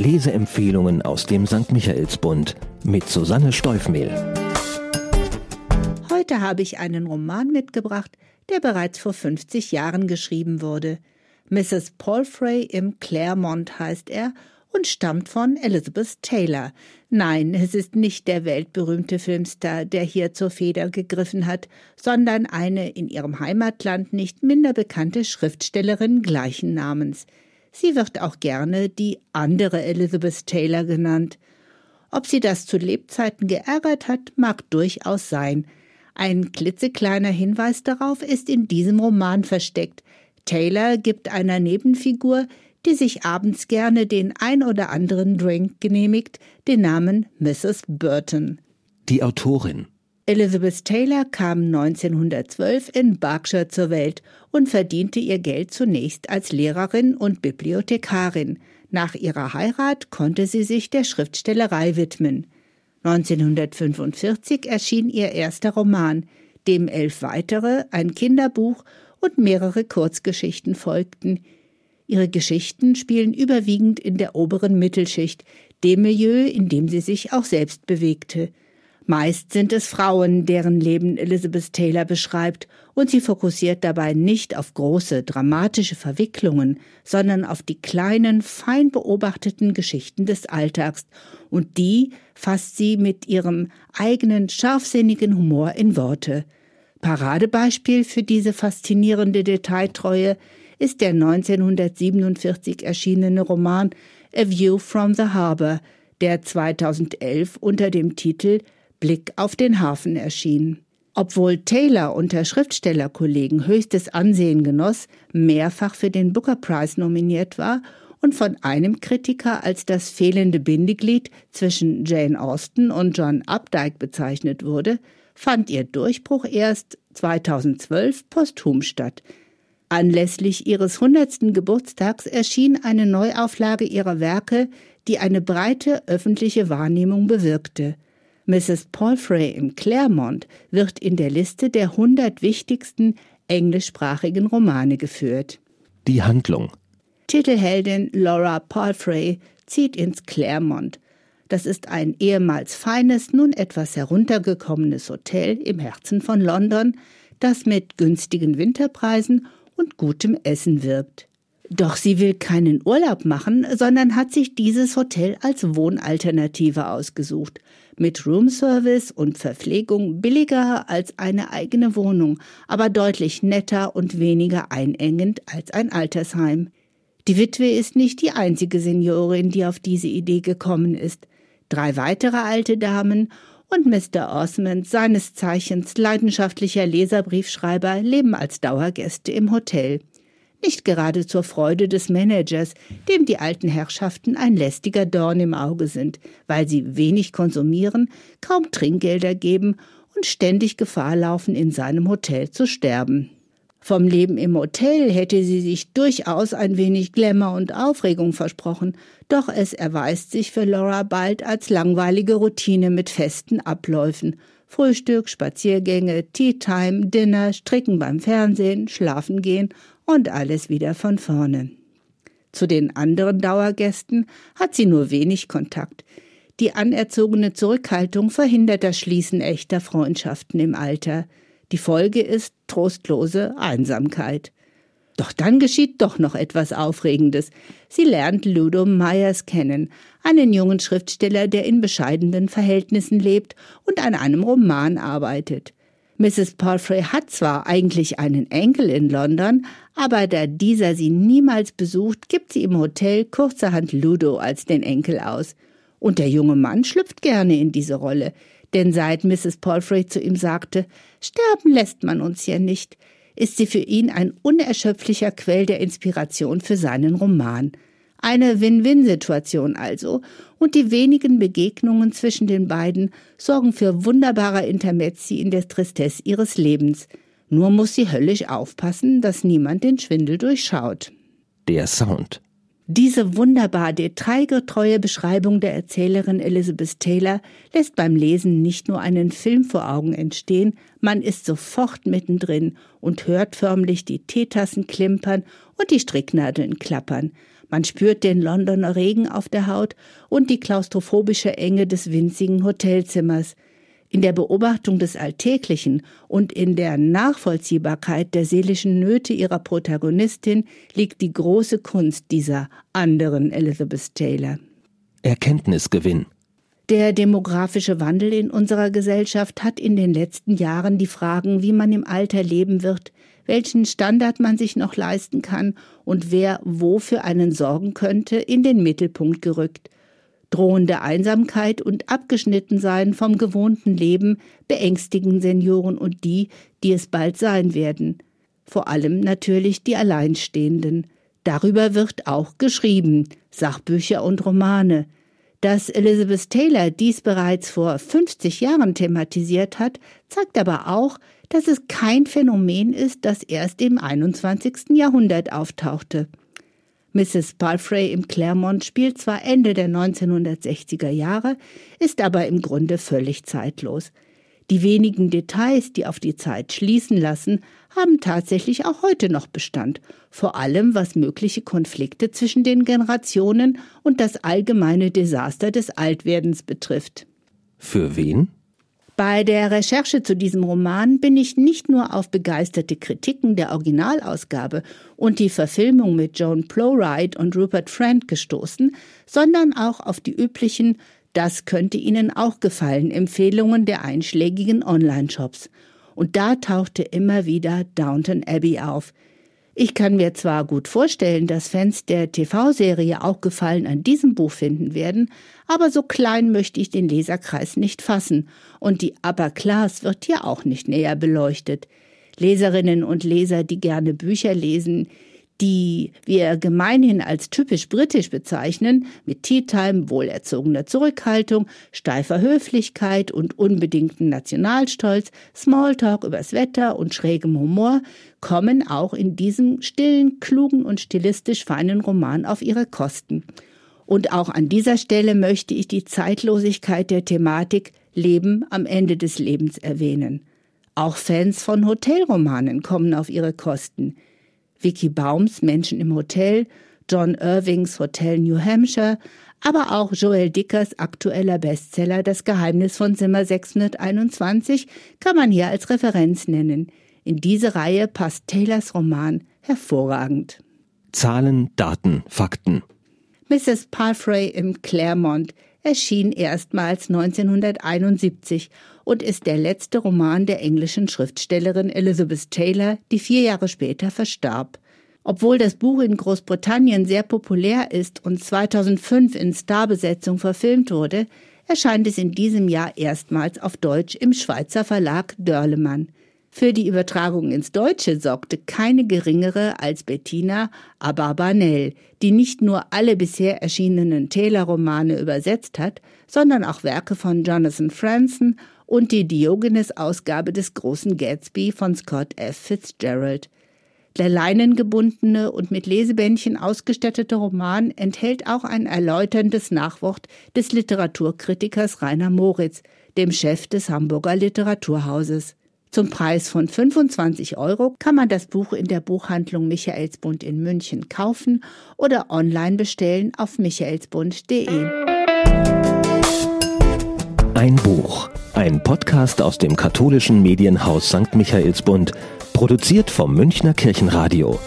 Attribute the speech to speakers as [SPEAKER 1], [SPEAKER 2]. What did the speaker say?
[SPEAKER 1] Leseempfehlungen aus dem St. Michaelsbund mit Susanne Steufmehl.
[SPEAKER 2] Heute habe ich einen Roman mitgebracht, der bereits vor 50 Jahren geschrieben wurde. Mrs. Palfrey im Claremont heißt er und stammt von Elizabeth Taylor. Nein, es ist nicht der weltberühmte Filmstar, der hier zur Feder gegriffen hat, sondern eine in ihrem Heimatland nicht minder bekannte Schriftstellerin gleichen Namens. Sie wird auch gerne die andere Elizabeth Taylor genannt. Ob sie das zu Lebzeiten geärgert hat, mag durchaus sein. Ein klitzekleiner Hinweis darauf ist in diesem Roman versteckt. Taylor gibt einer Nebenfigur, die sich abends gerne den ein oder anderen Drink genehmigt, den Namen Mrs. Burton.
[SPEAKER 1] Die Autorin
[SPEAKER 2] Elizabeth Taylor kam 1912 in Berkshire zur Welt und verdiente ihr Geld zunächst als Lehrerin und Bibliothekarin. Nach ihrer Heirat konnte sie sich der Schriftstellerei widmen. 1945 erschien ihr erster Roman, dem elf weitere, ein Kinderbuch und mehrere Kurzgeschichten folgten. Ihre Geschichten spielen überwiegend in der oberen Mittelschicht, dem Milieu, in dem sie sich auch selbst bewegte. Meist sind es Frauen, deren Leben Elizabeth Taylor beschreibt, und sie fokussiert dabei nicht auf große, dramatische Verwicklungen, sondern auf die kleinen, fein beobachteten Geschichten des Alltags, und die fasst sie mit ihrem eigenen, scharfsinnigen Humor in Worte. Paradebeispiel für diese faszinierende Detailtreue ist der 1947 erschienene Roman A View from the Harbor, der 2011 unter dem Titel Blick auf den Hafen erschien. Obwohl Taylor unter Schriftstellerkollegen höchstes Ansehen genoss, mehrfach für den Booker Prize nominiert war und von einem Kritiker als das fehlende Bindeglied zwischen Jane Austen und John Updike bezeichnet wurde, fand ihr Durchbruch erst 2012 posthum statt. Anlässlich ihres 100. Geburtstags erschien eine Neuauflage ihrer Werke, die eine breite öffentliche Wahrnehmung bewirkte. Mrs. Palfrey im Claremont wird in der Liste der 100 wichtigsten englischsprachigen Romane geführt.
[SPEAKER 1] Die Handlung
[SPEAKER 2] Titelheldin Laura Palfrey zieht ins Claremont. Das ist ein ehemals feines, nun etwas heruntergekommenes Hotel im Herzen von London, das mit günstigen Winterpreisen und gutem Essen wirbt. Doch sie will keinen Urlaub machen, sondern hat sich dieses Hotel als Wohnalternative ausgesucht mit Roomservice und Verpflegung billiger als eine eigene Wohnung, aber deutlich netter und weniger einengend als ein Altersheim. Die Witwe ist nicht die einzige Seniorin, die auf diese Idee gekommen ist. Drei weitere alte Damen und Mr. Osmond, seines Zeichens leidenschaftlicher Leserbriefschreiber, leben als Dauergäste im Hotel. Nicht gerade zur Freude des Managers, dem die alten Herrschaften ein lästiger Dorn im Auge sind, weil sie wenig konsumieren, kaum Trinkgelder geben und ständig Gefahr laufen, in seinem Hotel zu sterben. Vom Leben im Hotel hätte sie sich durchaus ein wenig Glamour und Aufregung versprochen, doch es erweist sich für Laura bald als langweilige Routine mit festen Abläufen. Frühstück, Spaziergänge, Tea Time, Dinner, Stricken beim Fernsehen, Schlafen gehen und alles wieder von vorne. Zu den anderen Dauergästen hat sie nur wenig Kontakt. Die anerzogene Zurückhaltung verhindert das Schließen echter Freundschaften im Alter. Die Folge ist trostlose Einsamkeit. Doch dann geschieht doch noch etwas Aufregendes. Sie lernt Ludo Myers kennen, einen jungen Schriftsteller, der in bescheidenen Verhältnissen lebt und an einem Roman arbeitet. Mrs. Palfrey hat zwar eigentlich einen Enkel in London, aber da dieser sie niemals besucht, gibt sie im Hotel kurzerhand Ludo als den Enkel aus. Und der junge Mann schlüpft gerne in diese Rolle, denn seit Mrs. Palfrey zu ihm sagte, sterben lässt man uns ja nicht, ist sie für ihn ein unerschöpflicher Quell der Inspiration für seinen Roman. Eine Win-Win-Situation also, und die wenigen Begegnungen zwischen den beiden sorgen für wunderbare Intermezzi in der Tristesse ihres Lebens. Nur muss sie höllisch aufpassen, dass niemand den Schwindel durchschaut.
[SPEAKER 1] Der Sound.
[SPEAKER 2] Diese wunderbar detailgetreue Beschreibung der Erzählerin Elizabeth Taylor lässt beim Lesen nicht nur einen Film vor Augen entstehen, man ist sofort mittendrin und hört förmlich die Teetassen klimpern und die Stricknadeln klappern. Man spürt den Londoner Regen auf der Haut und die klaustrophobische Enge des winzigen Hotelzimmers. In der Beobachtung des Alltäglichen und in der Nachvollziehbarkeit der seelischen Nöte ihrer Protagonistin liegt die große Kunst dieser anderen Elizabeth Taylor.
[SPEAKER 1] Erkenntnisgewinn.
[SPEAKER 2] Der demografische Wandel in unserer Gesellschaft hat in den letzten Jahren die Fragen, wie man im Alter leben wird, welchen Standard man sich noch leisten kann und wer wo für einen sorgen könnte, in den Mittelpunkt gerückt. Drohende Einsamkeit und Abgeschnittensein vom gewohnten Leben beängstigen Senioren und die, die es bald sein werden. Vor allem natürlich die Alleinstehenden. Darüber wird auch geschrieben, Sachbücher und Romane. Dass Elizabeth Taylor dies bereits vor 50 Jahren thematisiert hat, zeigt aber auch, dass es kein Phänomen ist, das erst im 21. Jahrhundert auftauchte. Mrs. Palfrey im Claremont spielt zwar Ende der 1960er Jahre, ist aber im Grunde völlig zeitlos. Die wenigen Details, die auf die Zeit schließen lassen, haben tatsächlich auch heute noch Bestand, vor allem was mögliche Konflikte zwischen den Generationen und das allgemeine Desaster des Altwerdens betrifft.
[SPEAKER 1] Für wen?
[SPEAKER 2] Bei der Recherche zu diesem Roman bin ich nicht nur auf begeisterte Kritiken der Originalausgabe und die Verfilmung mit Joan Plowright und Rupert Friend gestoßen, sondern auch auf die üblichen das könnte Ihnen auch gefallen, Empfehlungen der einschlägigen Online-Shops. Und da tauchte immer wieder Downton Abbey auf. Ich kann mir zwar gut vorstellen, dass Fans der TV-Serie auch Gefallen an diesem Buch finden werden, aber so klein möchte ich den Leserkreis nicht fassen. Und die Upper Class wird hier auch nicht näher beleuchtet. Leserinnen und Leser, die gerne Bücher lesen, die wir gemeinhin als typisch britisch bezeichnen, mit Tea Time, wohlerzogener Zurückhaltung, steifer Höflichkeit und unbedingten Nationalstolz, Smalltalk übers Wetter und schrägem Humor, kommen auch in diesem stillen, klugen und stilistisch feinen Roman auf ihre Kosten. Und auch an dieser Stelle möchte ich die Zeitlosigkeit der Thematik Leben am Ende des Lebens erwähnen. Auch Fans von Hotelromanen kommen auf ihre Kosten – Vicky Baums Menschen im Hotel, John Irvings Hotel New Hampshire, aber auch Joel Dickers aktueller Bestseller Das Geheimnis von Zimmer 621 kann man hier als Referenz nennen. In diese Reihe passt Taylors Roman hervorragend.
[SPEAKER 1] Zahlen, Daten, Fakten.
[SPEAKER 2] Mrs. Palfrey im Claremont erschien erstmals 1971 und ist der letzte Roman der englischen Schriftstellerin Elizabeth Taylor, die vier Jahre später verstarb. Obwohl das Buch in Großbritannien sehr populär ist und 2005 in Starbesetzung verfilmt wurde, erscheint es in diesem Jahr erstmals auf Deutsch im Schweizer Verlag Dörlemann. Für die Übertragung ins Deutsche sorgte keine geringere als Bettina Abarbanel, die nicht nur alle bisher erschienenen Taylor-Romane übersetzt hat, sondern auch Werke von Jonathan Franzen und die Diogenes-Ausgabe des großen Gatsby von Scott F. Fitzgerald. Der leinengebundene und mit Lesebändchen ausgestattete Roman enthält auch ein erläuterndes Nachwort des Literaturkritikers Rainer Moritz, dem Chef des Hamburger Literaturhauses. Zum Preis von 25 Euro kann man das Buch in der Buchhandlung Michaelsbund in München kaufen oder online bestellen auf michaelsbund.de.
[SPEAKER 1] Ein Buch, ein Podcast aus dem katholischen Medienhaus St. Michaelsbund, produziert vom Münchner Kirchenradio.